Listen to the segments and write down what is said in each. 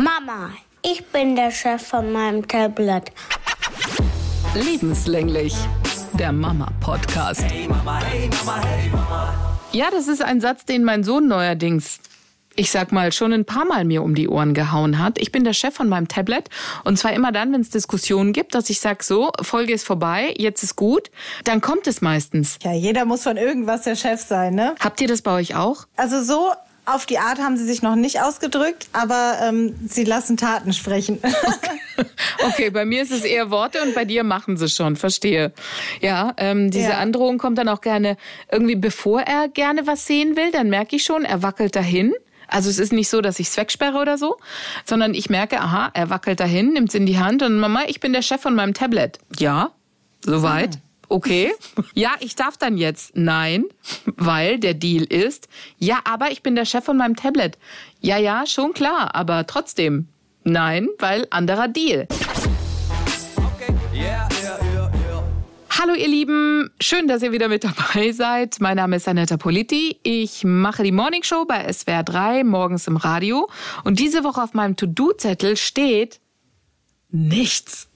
Mama, ich bin der Chef von meinem Tablet. Lebenslänglich. Der Mama-Podcast. Hey Mama, hey Mama, hey Mama. Ja, das ist ein Satz, den mein Sohn neuerdings ich sag mal, schon ein paar Mal mir um die Ohren gehauen hat. Ich bin der Chef von meinem Tablet und zwar immer dann, wenn es Diskussionen gibt, dass ich sag so, Folge ist vorbei, jetzt ist gut, dann kommt es meistens. Ja, jeder muss von irgendwas der Chef sein, ne? Habt ihr das bei euch auch? Also so auf die Art haben sie sich noch nicht ausgedrückt, aber ähm, sie lassen Taten sprechen. Okay. okay. bei mir ist es eher Worte und bei dir machen sie schon, verstehe. Ja, ähm, diese ja. Androhung kommt dann auch gerne irgendwie, bevor er gerne was sehen will, dann merke ich schon, er wackelt dahin. Also es ist nicht so, dass ich es wegsperre oder so, sondern ich merke, aha, er wackelt dahin, nimmt es in die Hand und Mama, ich bin der Chef von meinem Tablet. Ja, soweit. Ah. Okay. Ja, ich darf dann jetzt. Nein, weil der Deal ist, ja, aber ich bin der Chef von meinem Tablet. Ja, ja, schon klar, aber trotzdem. Nein, weil anderer Deal. Okay. Yeah, yeah, yeah, Hallo ihr Lieben, schön, dass ihr wieder mit dabei seid. Mein Name ist Anetta Politi. Ich mache die Morning Show bei SWR 3 morgens im Radio und diese Woche auf meinem To-Do-Zettel steht nichts.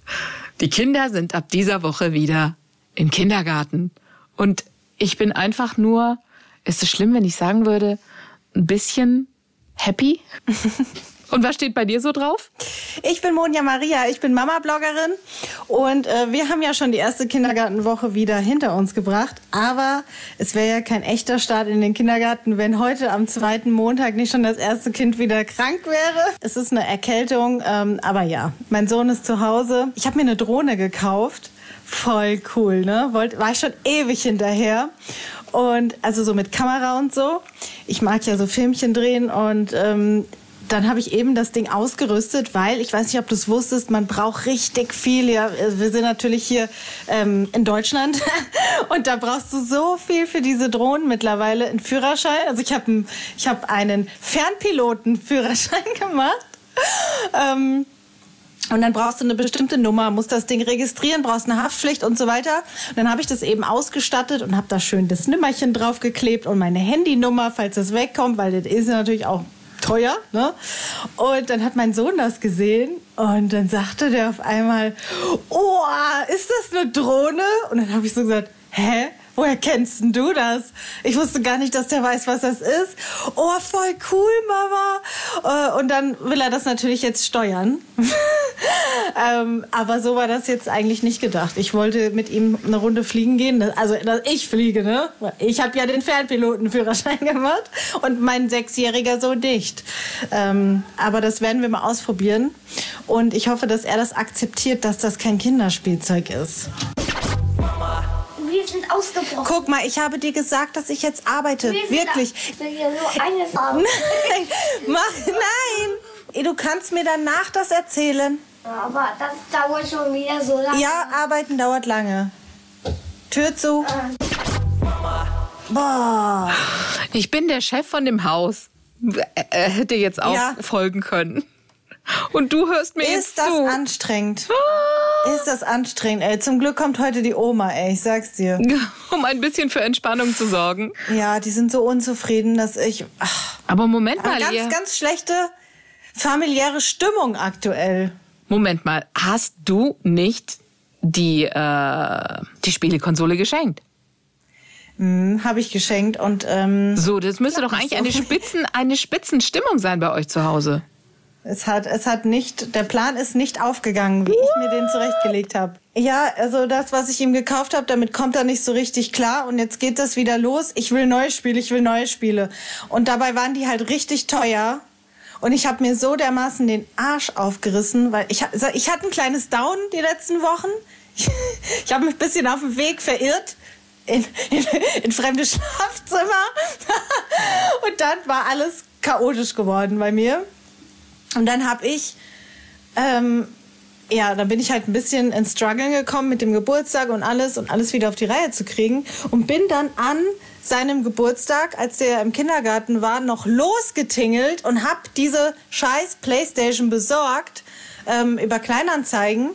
Die Kinder sind ab dieser Woche wieder im Kindergarten. Und ich bin einfach nur, ist es schlimm, wenn ich sagen würde, ein bisschen happy? Und was steht bei dir so drauf? Ich bin Monja Maria, ich bin Mama-Bloggerin und äh, wir haben ja schon die erste Kindergartenwoche wieder hinter uns gebracht. Aber es wäre ja kein echter Start in den Kindergarten, wenn heute am zweiten Montag nicht schon das erste Kind wieder krank wäre. Es ist eine Erkältung, ähm, aber ja, mein Sohn ist zu Hause. Ich habe mir eine Drohne gekauft Voll cool, ne? War ich schon ewig hinterher. Und also so mit Kamera und so. Ich mag ja so Filmchen drehen und ähm, dann habe ich eben das Ding ausgerüstet, weil ich weiß nicht, ob du es wusstest, man braucht richtig viel. Ja, wir sind natürlich hier ähm, in Deutschland und da brauchst du so viel für diese Drohnen mittlerweile. Ein Führerschein. Also ich habe ich hab einen Fernpilotenführerschein gemacht. Ähm, und dann brauchst du eine bestimmte Nummer, musst das Ding registrieren, brauchst eine Haftpflicht und so weiter. Und dann habe ich das eben ausgestattet und habe da schön das Nimmerchen draufgeklebt und meine Handynummer, falls das wegkommt, weil das ist natürlich auch teuer. Ne? Und dann hat mein Sohn das gesehen und dann sagte der auf einmal, oh, ist das eine Drohne? Und dann habe ich so gesagt, hä? Woher kennst denn du das? Ich wusste gar nicht, dass der weiß, was das ist. Oh, voll cool, Mama. Äh, und dann will er das natürlich jetzt steuern. ähm, aber so war das jetzt eigentlich nicht gedacht. Ich wollte mit ihm eine Runde fliegen gehen. Also ich fliege, ne? Ich habe ja den Fernpilotenführerschein gemacht und mein sechsjähriger so nicht. Ähm, aber das werden wir mal ausprobieren. Und ich hoffe, dass er das akzeptiert, dass das kein Kinderspielzeug ist wir sind ausgebrochen. Guck mal, ich habe dir gesagt, dass ich jetzt arbeite. Wir Wirklich. Ich will hier nur eine Farbe. Nein, mach, nein. Du kannst mir danach das erzählen. aber das dauert schon wieder so lange. Ja, arbeiten dauert lange. Tür zu. Boah. Ich bin der Chef von dem Haus. Er hätte jetzt auch ja. folgen können. Und du hörst mir Ist jetzt zu. Ist das anstrengend? Ah. Ist das anstrengend, ey. Zum Glück kommt heute die Oma, ey. Ich sag's dir. Um ein bisschen für Entspannung zu sorgen. Ja, die sind so unzufrieden, dass ich... Ach. Aber Moment mal, ganz, ihr... ganz schlechte familiäre Stimmung aktuell. Moment mal, hast du nicht die, äh, die Spielekonsole geschenkt? Hm, habe ich geschenkt und ähm, so das müsste doch eigentlich eine Spitzen eine Spitzenstimmung sein bei euch zu Hause. Es hat, es hat nicht, der Plan ist nicht aufgegangen, wie ich mir den zurechtgelegt habe. Ja, also das, was ich ihm gekauft habe, damit kommt er nicht so richtig klar. Und jetzt geht das wieder los. Ich will neue Spiele, ich will neue Spiele. Und dabei waren die halt richtig teuer. Und ich habe mir so dermaßen den Arsch aufgerissen, weil ich, ich hatte ein kleines Down die letzten Wochen. Ich, ich habe mich ein bisschen auf dem Weg verirrt. In, in, in fremde Schlafzimmer. Und dann war alles chaotisch geworden bei mir. Und dann habe ich, ähm, ja, dann bin ich halt ein bisschen ins Struggle gekommen mit dem Geburtstag und alles und alles wieder auf die Reihe zu kriegen und bin dann an seinem Geburtstag, als der im Kindergarten war, noch losgetingelt und habe diese scheiß Playstation besorgt ähm, über Kleinanzeigen.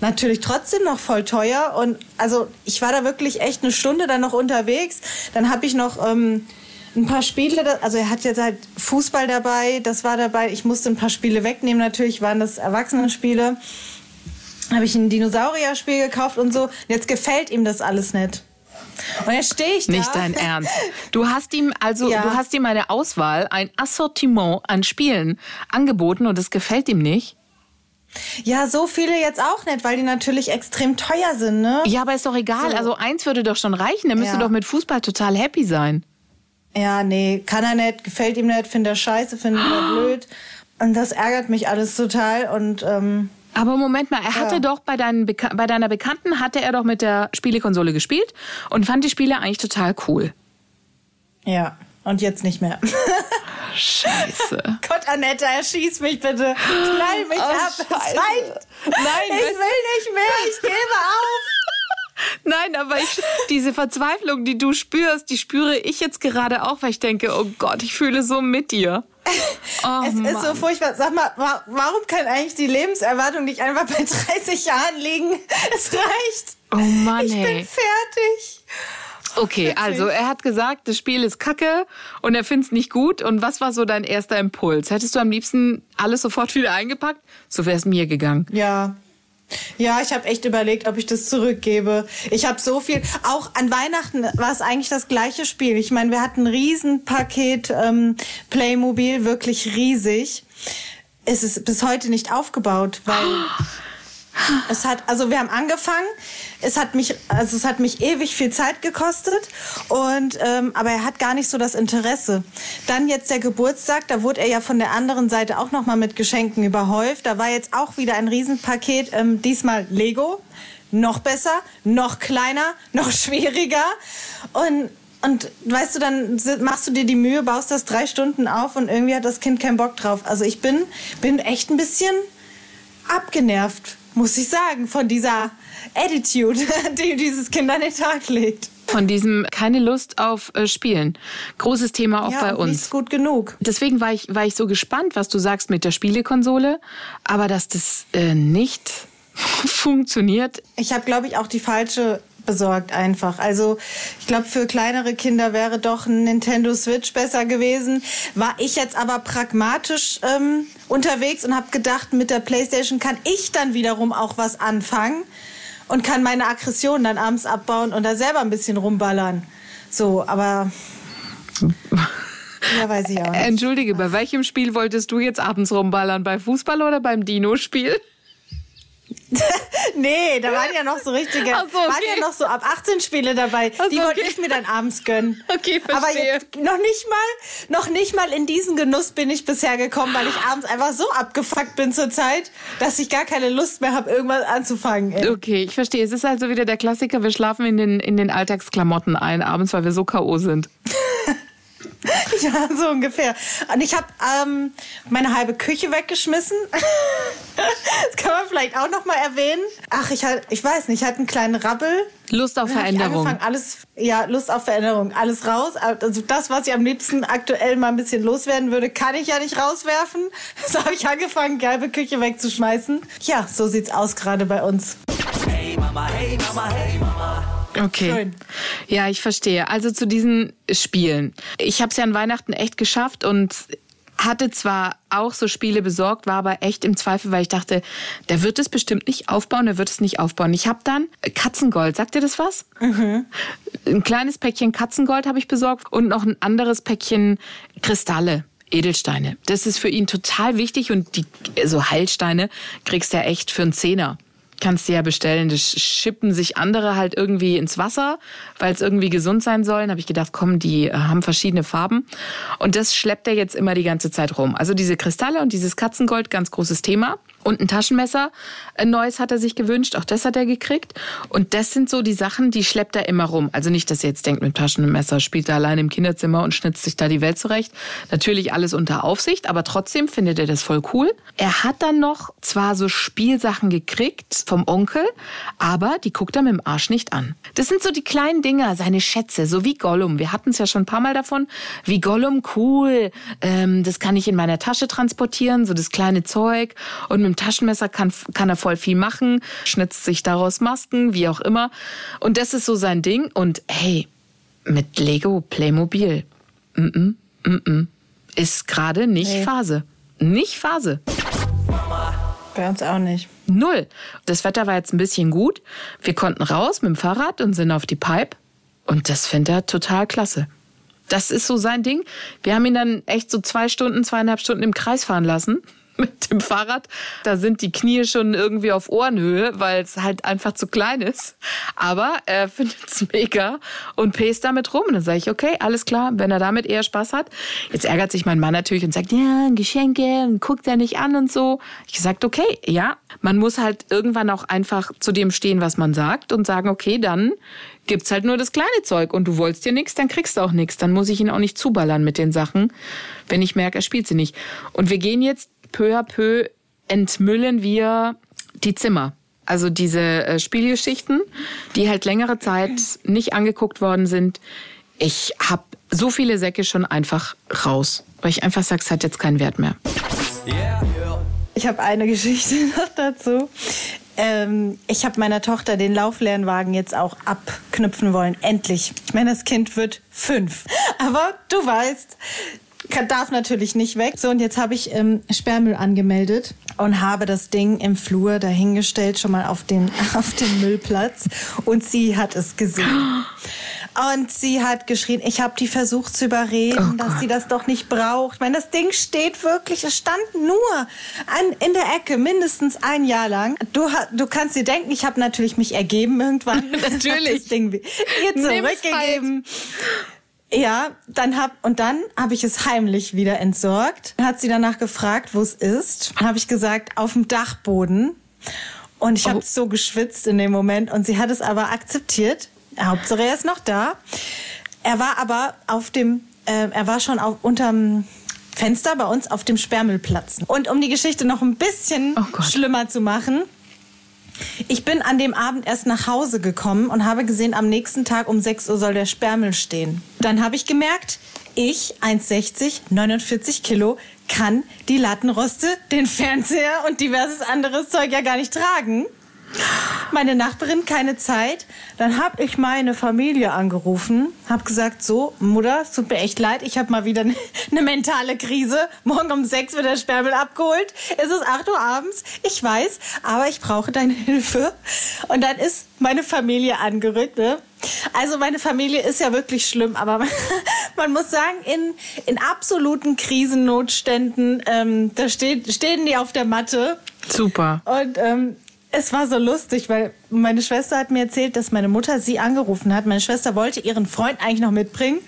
Natürlich trotzdem noch voll teuer und also ich war da wirklich echt eine Stunde dann noch unterwegs. Dann habe ich noch ähm, ein paar Spiele, also er hat jetzt halt Fußball dabei, das war dabei. Ich musste ein paar Spiele wegnehmen, natürlich waren das Erwachsenenspiele. Habe ich ein Dinosaurier-Spiel gekauft und so. Jetzt gefällt ihm das alles nicht. Und jetzt stehe ich da. Nicht dein Ernst. Du hast ihm also, ja. du hast ihm eine Auswahl, ein Assortiment an Spielen angeboten und es gefällt ihm nicht. Ja, so viele jetzt auch nicht, weil die natürlich extrem teuer sind, ne? Ja, aber ist doch egal. So. Also eins würde doch schon reichen. Er müsste ja. doch mit Fußball total happy sein. Ja, nee, kann er nicht, gefällt ihm nicht, findet er scheiße, findet er blöd. Und das ärgert mich alles total und ähm, aber Moment mal, er hatte ja. doch bei, deinen bei deiner Bekannten hatte er doch mit der Spielekonsole gespielt und fand die Spiele eigentlich total cool. Ja, und jetzt nicht mehr. Scheiße. Gott, Annette, erschieß mich bitte. Knall mich oh, ab. Nein, Nein, ich will nicht mehr. Ich gebe auf. Nein, aber ich, diese Verzweiflung, die du spürst, die spüre ich jetzt gerade auch, weil ich denke, oh Gott, ich fühle so mit dir. Oh, es Mann. ist so furchtbar. Sag mal, warum kann eigentlich die Lebenserwartung nicht einfach bei 30 Jahren liegen? Es reicht. Oh Mann, Ich bin fertig. Okay, also er hat gesagt, das Spiel ist kacke und er findet es nicht gut. Und was war so dein erster Impuls? Hättest du am liebsten alles sofort wieder eingepackt? So wäre es mir gegangen. Ja, ja, ich habe echt überlegt, ob ich das zurückgebe. Ich habe so viel. Auch an Weihnachten war es eigentlich das gleiche Spiel. Ich meine, wir hatten ein Riesenpaket ähm, Playmobil, wirklich riesig. Es ist bis heute nicht aufgebaut, weil es hat, also wir haben angefangen. Es hat mich, also es hat mich ewig viel Zeit gekostet und ähm, aber er hat gar nicht so das Interesse. Dann jetzt der Geburtstag, da wurde er ja von der anderen Seite auch noch mal mit Geschenken überhäuft. Da war jetzt auch wieder ein Riesenpaket, ähm, diesmal Lego, noch besser, noch kleiner, noch schwieriger und und weißt du, dann machst du dir die Mühe, baust das drei Stunden auf und irgendwie hat das Kind keinen Bock drauf. Also ich bin, bin echt ein bisschen abgenervt muss ich sagen, von dieser Attitude, die dieses Kind an den Tag legt. Von diesem keine Lust auf äh, Spielen. Großes Thema auch ja, bei uns. Nicht gut genug. Deswegen war ich, war ich so gespannt, was du sagst mit der Spielekonsole. Aber dass das äh, nicht funktioniert. Ich habe, glaube ich, auch die falsche besorgt einfach. Also ich glaube, für kleinere Kinder wäre doch ein Nintendo Switch besser gewesen. War ich jetzt aber pragmatisch ähm, unterwegs und habe gedacht, mit der PlayStation kann ich dann wiederum auch was anfangen und kann meine Aggression dann abends abbauen und da selber ein bisschen rumballern. So, aber ja, weiß ich auch nicht. Entschuldige, bei welchem Spiel wolltest du jetzt abends rumballern? Bei Fußball oder beim Dino-Spiel? nee, da waren ja noch so richtige, so, okay. waren ja noch so ab 18 Spiele dabei. So, die wollte okay. ich mir dann abends gönnen. Okay, verstehe. Aber jetzt noch nicht mal, noch nicht mal in diesen Genuss bin ich bisher gekommen, weil ich abends einfach so abgefuckt bin zur Zeit, dass ich gar keine Lust mehr habe, irgendwas anzufangen. Ey. Okay, ich verstehe. Es ist also wieder der Klassiker, wir schlafen in den, in den Alltagsklamotten ein abends, weil wir so K.O. sind. ja, so ungefähr. Und ich habe ähm, meine halbe Küche weggeschmissen. das kann man vielleicht auch noch mal erwähnen. Ach, ich halt, ich weiß nicht, ich hatte einen kleinen Rabbel. Lust auf Veränderung. alles, ja, Lust auf Veränderung, alles raus. Also das, was ich am liebsten aktuell mal ein bisschen loswerden würde, kann ich ja nicht rauswerfen. So habe ich angefangen, gelbe Küche wegzuschmeißen. Ja, so sieht's aus gerade bei uns. Hey Mama, hey Mama, hey Mama. Okay. Schön. Ja, ich verstehe. Also zu diesen Spielen. Ich habe es ja an Weihnachten echt geschafft und hatte zwar auch so Spiele besorgt, war aber echt im Zweifel, weil ich dachte, der wird es bestimmt nicht aufbauen, der wird es nicht aufbauen. Ich habe dann Katzengold, sagt ihr das was? Mhm. Ein kleines Päckchen Katzengold habe ich besorgt und noch ein anderes Päckchen Kristalle. Edelsteine. Das ist für ihn total wichtig und die so Heilsteine kriegst du ja echt für einen Zehner kannst du ja bestellen. Das schippen sich andere halt irgendwie ins Wasser, weil es irgendwie gesund sein sollen. Habe ich gedacht, komm, die äh, haben verschiedene Farben. Und das schleppt er jetzt immer die ganze Zeit rum. Also diese Kristalle und dieses Katzengold, ganz großes Thema. Und ein Taschenmesser, ein neues hat er sich gewünscht, auch das hat er gekriegt. Und das sind so die Sachen, die schleppt er immer rum. Also nicht, dass er jetzt denkt, mit Taschenmesser spielt er allein im Kinderzimmer und schnitzt sich da die Welt zurecht. Natürlich alles unter Aufsicht, aber trotzdem findet er das voll cool. Er hat dann noch zwar so Spielsachen gekriegt vom Onkel, aber die guckt er mit dem Arsch nicht an. Das sind so die kleinen Dinger, seine Schätze, so wie Gollum. Wir hatten es ja schon ein paar Mal davon. Wie Gollum, cool. Ähm, das kann ich in meiner Tasche transportieren, so das kleine Zeug. Und mit einem Taschenmesser kann, kann er voll viel machen, schnitzt sich daraus Masken, wie auch immer. Und das ist so sein Ding. Und hey, mit Lego Playmobil. mm -mm, mm -mm. ist gerade nicht Nee. Phase. Nicht Phase. Bei uns auch nicht. Null. Das Wetter war jetzt ein bisschen gut. Wir konnten raus mit dem Fahrrad und sind auf die Pipe. Und das findet er total klasse. Das ist so sein Ding. Wir haben ihn dann echt so zwei Stunden, zweieinhalb Stunden im Kreis fahren lassen mit dem Fahrrad. Da sind die Knie schon irgendwie auf Ohrenhöhe, weil es halt einfach zu klein ist. Aber er findet es mega und pest damit rum. Und dann sage ich, okay, alles klar, wenn er damit eher Spaß hat. Jetzt ärgert sich mein Mann natürlich und sagt, ja, Geschenke guckt er nicht an und so. Ich gesagt, okay, ja, man muss halt irgendwann auch einfach zu dem stehen, was man sagt und sagen, okay, dann gibt's halt nur das kleine Zeug und du wolltest dir nichts, dann kriegst du auch nichts. Dann muss ich ihn auch nicht zuballern mit den Sachen, wenn ich merke, er spielt sie nicht. Und wir gehen jetzt peu à peu entmüllen wir die Zimmer. Also diese äh, Spielgeschichten, die halt längere Zeit nicht angeguckt worden sind. Ich habe so viele Säcke schon einfach raus, weil ich einfach sage, es hat jetzt keinen Wert mehr. Ich habe eine Geschichte noch dazu. Ähm, ich habe meiner Tochter den Lauflernwagen jetzt auch abknüpfen wollen. Endlich. Ich meine, das Kind wird fünf. Aber du weißt, kann, darf natürlich nicht weg. So, und jetzt habe ich ähm, Sperrmüll angemeldet und habe das Ding im Flur dahingestellt, schon mal auf den, auf den Müllplatz. Und sie hat es gesehen. Und sie hat geschrien, ich habe die versucht zu überreden, Oh dass Gott. sie das doch nicht braucht. Ich meine, das Ding steht wirklich, es stand nur an, in der Ecke, mindestens ein Jahr lang. Du, du kannst dir denken, ich habe natürlich mich ergeben irgendwann. Natürlich. Das Ding ihr Nimm's zurückgegeben. Ja, dann hab und dann habe ich es heimlich wieder entsorgt. Hat sie danach gefragt, wo es ist. Habe ich gesagt, auf dem Dachboden. Und ich habe Oh. so geschwitzt in dem Moment und sie hat es aber akzeptiert. Hauptsache er ist noch da. Er war aber auf dem, äh, er war schon auf, unterm Fenster bei uns auf dem Sperrmüllplatz. Und um die Geschichte noch ein bisschen Oh schlimmer zu machen, ich bin an dem Abend erst nach Hause gekommen und habe gesehen, am nächsten Tag um 6 Uhr soll der Sperrmüll stehen. Dann habe ich gemerkt, ich, 1,60, 49 Kilo, kann die Lattenroste, den Fernseher und diverses anderes Zeug ja gar nicht tragen. Meine Nachbarin keine Zeit. Dann habe ich meine Familie angerufen, habe gesagt, so, Mutter, es tut mir echt leid, ich habe mal wieder eine mentale Krise. Morgen um sechs wird der Sperrmüll abgeholt. Es ist 8 Uhr abends, ich weiß, aber ich brauche deine Hilfe. Und dann ist meine Familie angerückt. Ne? Also meine Familie ist ja wirklich schlimm, aber man muss sagen, in, in absoluten Krisennotständen, ähm, da steht, stehen die auf der Matte Super. und ähm, es war so lustig, weil meine Schwester hat mir erzählt, dass meine Mutter sie angerufen hat. Meine Schwester wollte ihren Freund eigentlich noch mitbringen.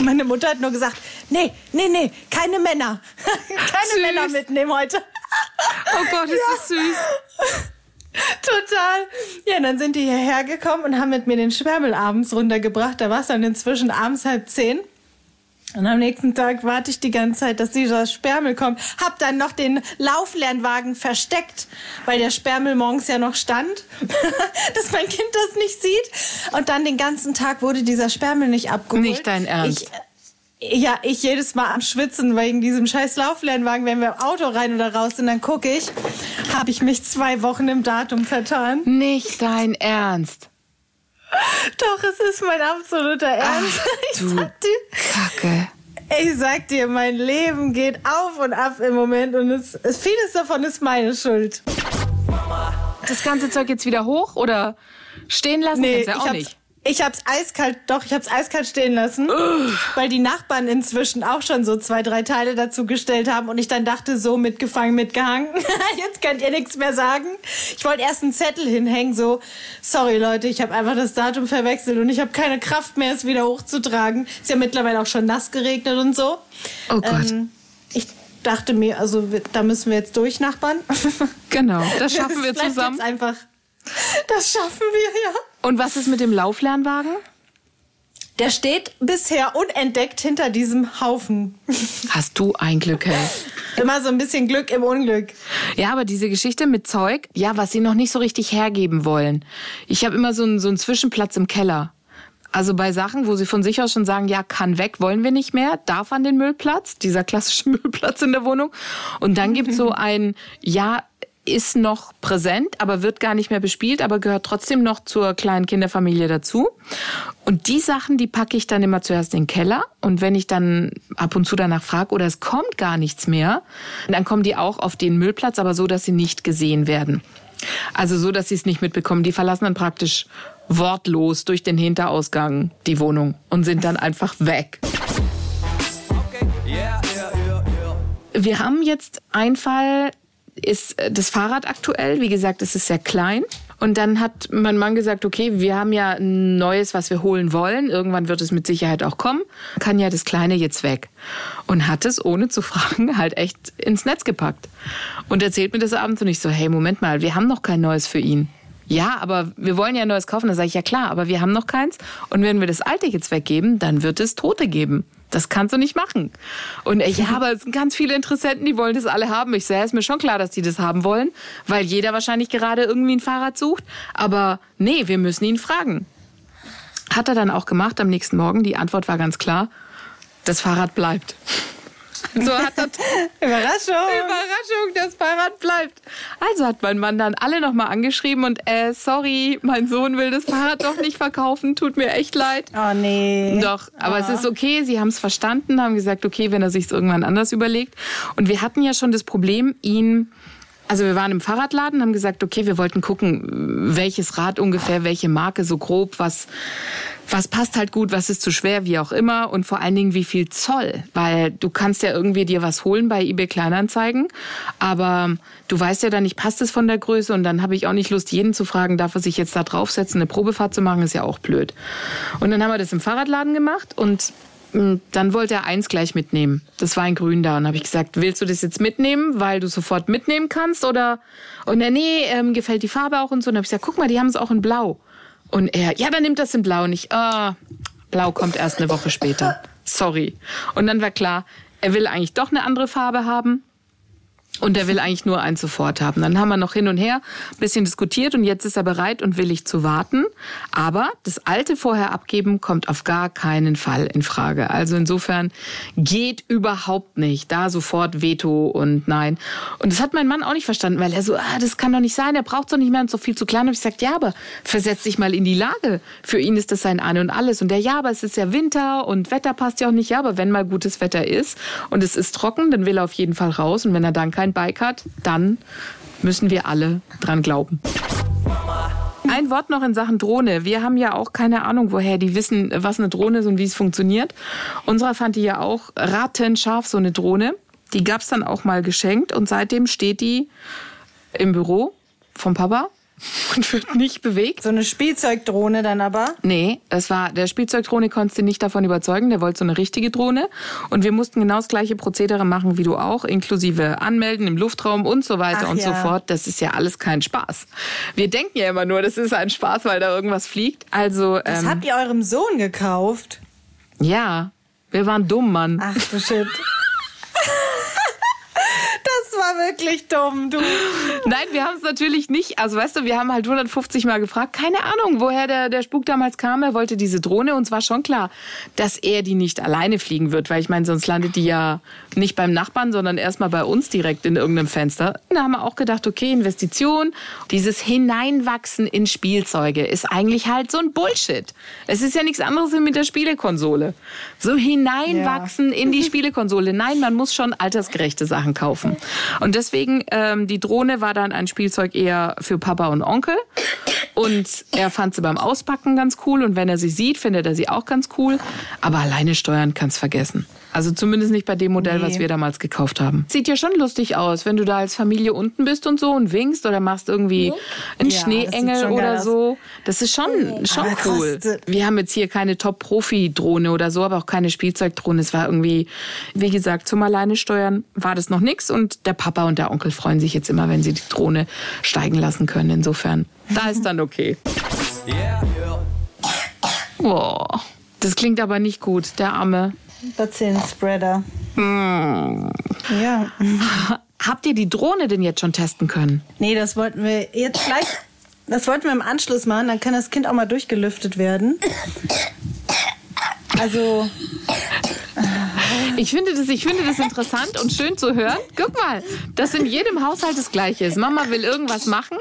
Meine Mutter hat nur gesagt, nee, nee, nee, keine Männer. keine Süß. Männer mitnehmen heute. Oh Gott, ist das süß. Total. Ja, und dann sind die hierher gekommen und haben mit mir den Sperrmüll abends runtergebracht. Da war es dann inzwischen abends halb zehn. Und am nächsten Tag warte ich die ganze Zeit, dass dieser Sperrmüll kommt. Hab dann noch den Lauflernwagen versteckt, weil der Sperrmüll morgens ja noch stand, dass mein Kind das nicht sieht. Und dann den ganzen Tag wurde dieser Sperrmüll nicht abgeholt. Nicht dein Ernst. Ich, ja, ich jedes Mal am Schwitzen wegen diesem scheiß Lauflernwagen, wenn wir im Auto rein oder raus sind, dann gucke ich, habe ich mich zwei Wochen im Datum vertan. Nicht dein Ernst. Doch, es ist mein absoluter Ernst. ich, du sag dir, Kacke. ich sag dir, mein Leben geht auf und ab im Moment und es, es, vieles davon ist meine Schuld. Das ganze Zeug jetzt wieder hoch oder stehen lassen? Nee, ja ich auch hab's, nicht. Ich hab's eiskalt, doch, ich hab's eiskalt stehen lassen, weil die Nachbarn inzwischen auch schon so zwei, drei Teile dazu gestellt haben und ich dann dachte, so mitgefangen, mitgehangen. Jetzt könnt ihr nichts mehr sagen. Ich wollte erst einen Zettel hinhängen, so, sorry Leute, ich habe einfach das Datum verwechselt und ich habe keine Kraft mehr, es wieder hochzutragen. Ist ja mittlerweile auch schon nass geregnet und so. Oh Gott. Ähm, ich dachte mir, also da müssen wir jetzt durch, Nachbarn. Genau, das schaffen wir bleibt zusammen. Jetzt einfach. Das schaffen wir, ja. Und was ist mit dem Lauflernwagen? Der steht bisher unentdeckt hinter diesem Haufen. Hast du ein Glück, hey. Immer so ein bisschen Glück im Unglück. Ja, aber diese Geschichte mit Zeug, ja, was sie noch nicht so richtig hergeben wollen. Ich habe immer so einen, so einen Zwischenplatz im Keller. Also bei Sachen, wo sie von sich aus schon sagen, ja, kann weg, wollen wir nicht mehr, darf an den Müllplatz, dieser klassische Müllplatz in der Wohnung. Und dann gibt's so ein, ja, ist noch präsent, aber wird gar nicht mehr bespielt, aber gehört trotzdem noch zur kleinen Kinderfamilie dazu. Und die Sachen, die packe ich dann immer zuerst in den Keller. Und wenn ich dann ab und zu danach frage oder es kommt gar nichts mehr, dann kommen die auch auf den Müllplatz, aber so, dass sie nicht gesehen werden. Also so, dass sie es nicht mitbekommen. Die verlassen dann praktisch wortlos durch den Hinterausgang die Wohnung und sind dann einfach weg. Wir haben jetzt einen Fall, ist äh, das Fahrrad aktuell. Wie gesagt, es ist sehr klein. Und dann hat mein Mann gesagt, okay, wir haben ja ein neues, was wir holen wollen. Irgendwann wird es mit Sicherheit auch kommen. Kann ja das Kleine jetzt weg. Und hat es, ohne zu fragen, halt echt ins Netz gepackt. Und erzählt mir das abends und ich so, hey, Moment mal, wir haben noch kein neues für ihn. Ja, aber wir wollen ja ein neues kaufen. Da sage ich, ja klar, aber wir haben noch keins. Und wenn wir das alte jetzt weggeben, dann wird es Tote geben. Das kannst du nicht machen. Und ja, aber es sind ganz viele Interessenten, die wollen das alle haben. Ich sage, ist mir schon klar, dass die das haben wollen, weil jeder wahrscheinlich gerade irgendwie ein Fahrrad sucht. Aber nee, wir müssen ihn fragen. Hat er dann auch gemacht am nächsten Morgen. Die Antwort war ganz klar, das Fahrrad bleibt. So hat das Überraschung. Überraschung, das Fahrrad bleibt. Also hat mein Mann dann alle nochmal angeschrieben und äh, sorry, mein Sohn will das Fahrrad doch nicht verkaufen, tut mir echt leid. Oh nee. Doch, aber oh. es ist okay, sie haben es verstanden, haben gesagt, okay, wenn er sich irgendwann anders überlegt. Und wir hatten ja schon das Problem, ihn also wir waren im Fahrradladen, haben gesagt, okay, wir wollten gucken, welches Rad ungefähr, welche Marke so grob, was was passt halt gut, was ist zu schwer, wie auch immer. Und vor allen Dingen wie viel Zoll, weil du kannst ja irgendwie dir was holen bei eBay Kleinanzeigen, aber du weißt ja dann nicht, passt es von der Größe. Und dann habe ich auch nicht Lust, jeden zu fragen, darf er sich jetzt da draufsetzen, eine Probefahrt zu machen, ist ja auch blöd. Und dann haben wir das im Fahrradladen gemacht. Und dann wollte er eins gleich mitnehmen. Das war ein Grün da. Und habe ich gesagt, willst du das jetzt mitnehmen, weil du sofort mitnehmen kannst? Oder und er, nee, ähm, gefällt die Farbe auch und so. Und habe ich gesagt, guck mal, die haben es auch in Blau. Und er, ja, dann nimmt das in Blau. Und ich, ah, Blau kommt erst eine Woche später. Sorry. Und dann war klar, er will eigentlich doch eine andere Farbe haben. Und er will eigentlich nur einen sofort haben. Dann haben wir noch hin und her ein bisschen diskutiert und jetzt ist er bereit und willig zu warten. Aber das alte vorher abgeben kommt auf gar keinen Fall in Frage. Also insofern geht überhaupt nicht. Da sofort Veto und nein. Und das hat mein Mann auch nicht verstanden, weil er so, ah, das kann doch nicht sein, er braucht doch nicht mehr und so viel zu klein. Und ich gesagt, ja, aber versetz dich mal in die Lage. Für ihn ist das sein An und alles. Und der, ja, aber es ist ja Winter und Wetter passt ja auch nicht. Ja, aber wenn mal gutes Wetter ist und es ist trocken, dann will er auf jeden Fall raus. Und wenn er dann kein ein Bike hat, dann müssen wir alle dran glauben. Ein Wort noch in Sachen Drohne. Wir haben ja auch keine Ahnung, woher die wissen, was eine Drohne ist und wie es funktioniert. Unserer fand die ja auch rattenscharf, so eine Drohne. Die gab es dann auch mal geschenkt und seitdem steht die im Büro vom Papa und wird nicht bewegt. So eine Spielzeugdrohne dann aber? Nee, es war, der Spielzeugdrohne konntest du nicht davon überzeugen, der wollte so eine richtige Drohne. Und wir mussten genau das gleiche Prozedere machen wie du auch, inklusive Anmelden im Luftraum und so weiter Ach und ja. so fort. Das ist ja alles kein Spaß. Wir denken ja immer nur, das ist ein Spaß, weil da irgendwas fliegt. Also. Das ähm, habt ihr eurem Sohn gekauft? Ja. Wir waren dumm, Mann. Ach du Shit. wirklich dumm, du. Nein, wir haben es natürlich nicht. Also weißt du, wir haben halt 150 Mal gefragt. Keine Ahnung, woher der, der Spuk damals kam. Er wollte diese Drohne. und es war schon klar, dass er die nicht alleine fliegen wird. Weil ich meine, sonst landet die ja nicht beim Nachbarn, sondern erstmal bei uns direkt in irgendeinem Fenster. Da haben wir auch gedacht, okay, Investition. Dieses Hineinwachsen in Spielzeuge ist eigentlich halt so ein Bullshit. Es ist ja nichts anderes wie mit der Spielekonsole. So hineinwachsen ja. in die Spielekonsole. Nein, man muss schon altersgerechte Sachen kaufen. Und deswegen, ähm, die Drohne war dann ein Spielzeug eher für Papa und Onkel. Und er fand sie beim Auspacken ganz cool. Und wenn er sie sieht, findet er sie auch ganz cool. Aber alleine steuern kannst vergessen. Also zumindest nicht bei dem Modell, nee. was wir damals gekauft haben. Sieht ja schon lustig aus, wenn du da als Familie unten bist und so und winkst oder machst irgendwie einen ja, Schneeengel oder so. Das ist schon, schon cool. Wir haben jetzt hier keine Top-Profi-Drohne oder so, aber auch keine Spielzeugdrohne. Es war irgendwie, wie gesagt, zum Alleine steuern war das noch nix und der Papa und der Onkel freuen sich jetzt immer, wenn sie die Drohne steigen lassen können. Insofern, da ist dann okay. Boah, das klingt aber nicht gut, der Arme. Bazillenspreader. Mm. Ja. Habt ihr die Drohne denn jetzt schon testen können? Nee, das wollten wir jetzt gleich. Das wollten wir im Anschluss machen, dann kann das Kind auch mal durchgelüftet werden. Also. Ich finde das, ich finde das interessant und schön zu hören. Guck mal, dass in jedem Haushalt das Gleiche ist. Mama will irgendwas machen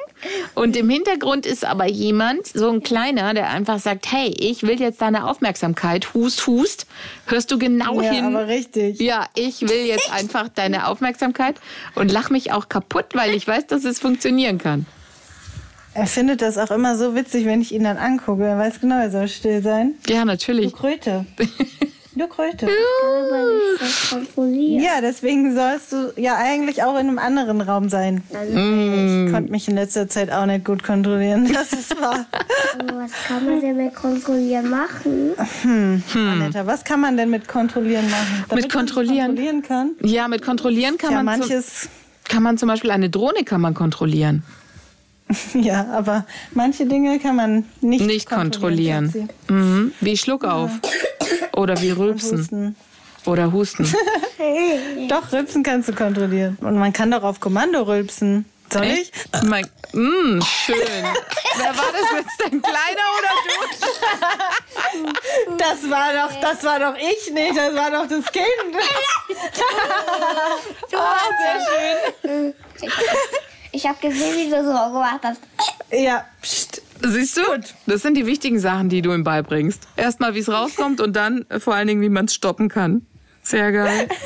und im Hintergrund ist aber jemand, so ein Kleiner, der einfach sagt, hey, ich will jetzt deine Aufmerksamkeit. Hust, hust. Hörst du genau Ja, hin? aber richtig. Ja, ich will jetzt einfach deine Aufmerksamkeit und lach mich auch kaputt, weil ich weiß, dass es funktionieren kann. Er findet das auch immer so witzig, wenn ich ihn dann angucke. Er weiß genau, er soll still sein. Ja, natürlich. Du Kröte. Nicht das kontrollieren. Ja, deswegen sollst du ja eigentlich auch in einem anderen Raum sein. Ich konnte mich in letzter Zeit auch nicht gut kontrollieren. Das ist wahr. Was kann man denn mit kontrollieren machen? Annetta, was kann man denn mit kontrollieren machen? Damit Mit man kontrollieren? kontrollieren kann? Ja, mit kontrollieren kann Ja, man manches, kann man zum Beispiel eine Drohne kann man kontrollieren. ja, aber manche Dinge kann man nicht, Nicht kontrollieren. Schatzi. Mhm. Wie Schluck auf. Oder wie Rülpsen. Husten. Oder Husten. Doch, Rülpsen kannst du kontrollieren. Und man kann doch auf Kommando rülpsen. Soll ich? Mein, mm, schön. Wer war das jetzt, dein Kleiner oder du? Das war doch, das war doch ich nicht, das war doch das Kind. Oh, sehr schön. Ich habe gesehen, wie du so gemacht hast. Ja, pst. Siehst du? Das sind die wichtigen Sachen, die du ihm beibringst. Erstmal, wie es rauskommt und dann äh, vor allen Dingen, wie man es stoppen kann. Sehr geil.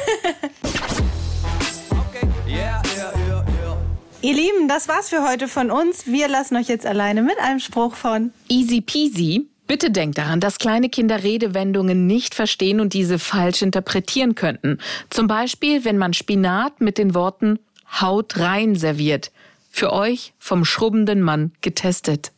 Ihr Lieben, das war's für heute von uns. Wir lassen euch jetzt alleine mit einem Spruch von Easy peasy. Bitte denkt daran, dass kleine Kinder Redewendungen nicht verstehen und diese falsch interpretieren könnten. Zum Beispiel, wenn man Spinat mit den Worten Haut rein serviert. Für euch vom schrubbenden Mann getestet.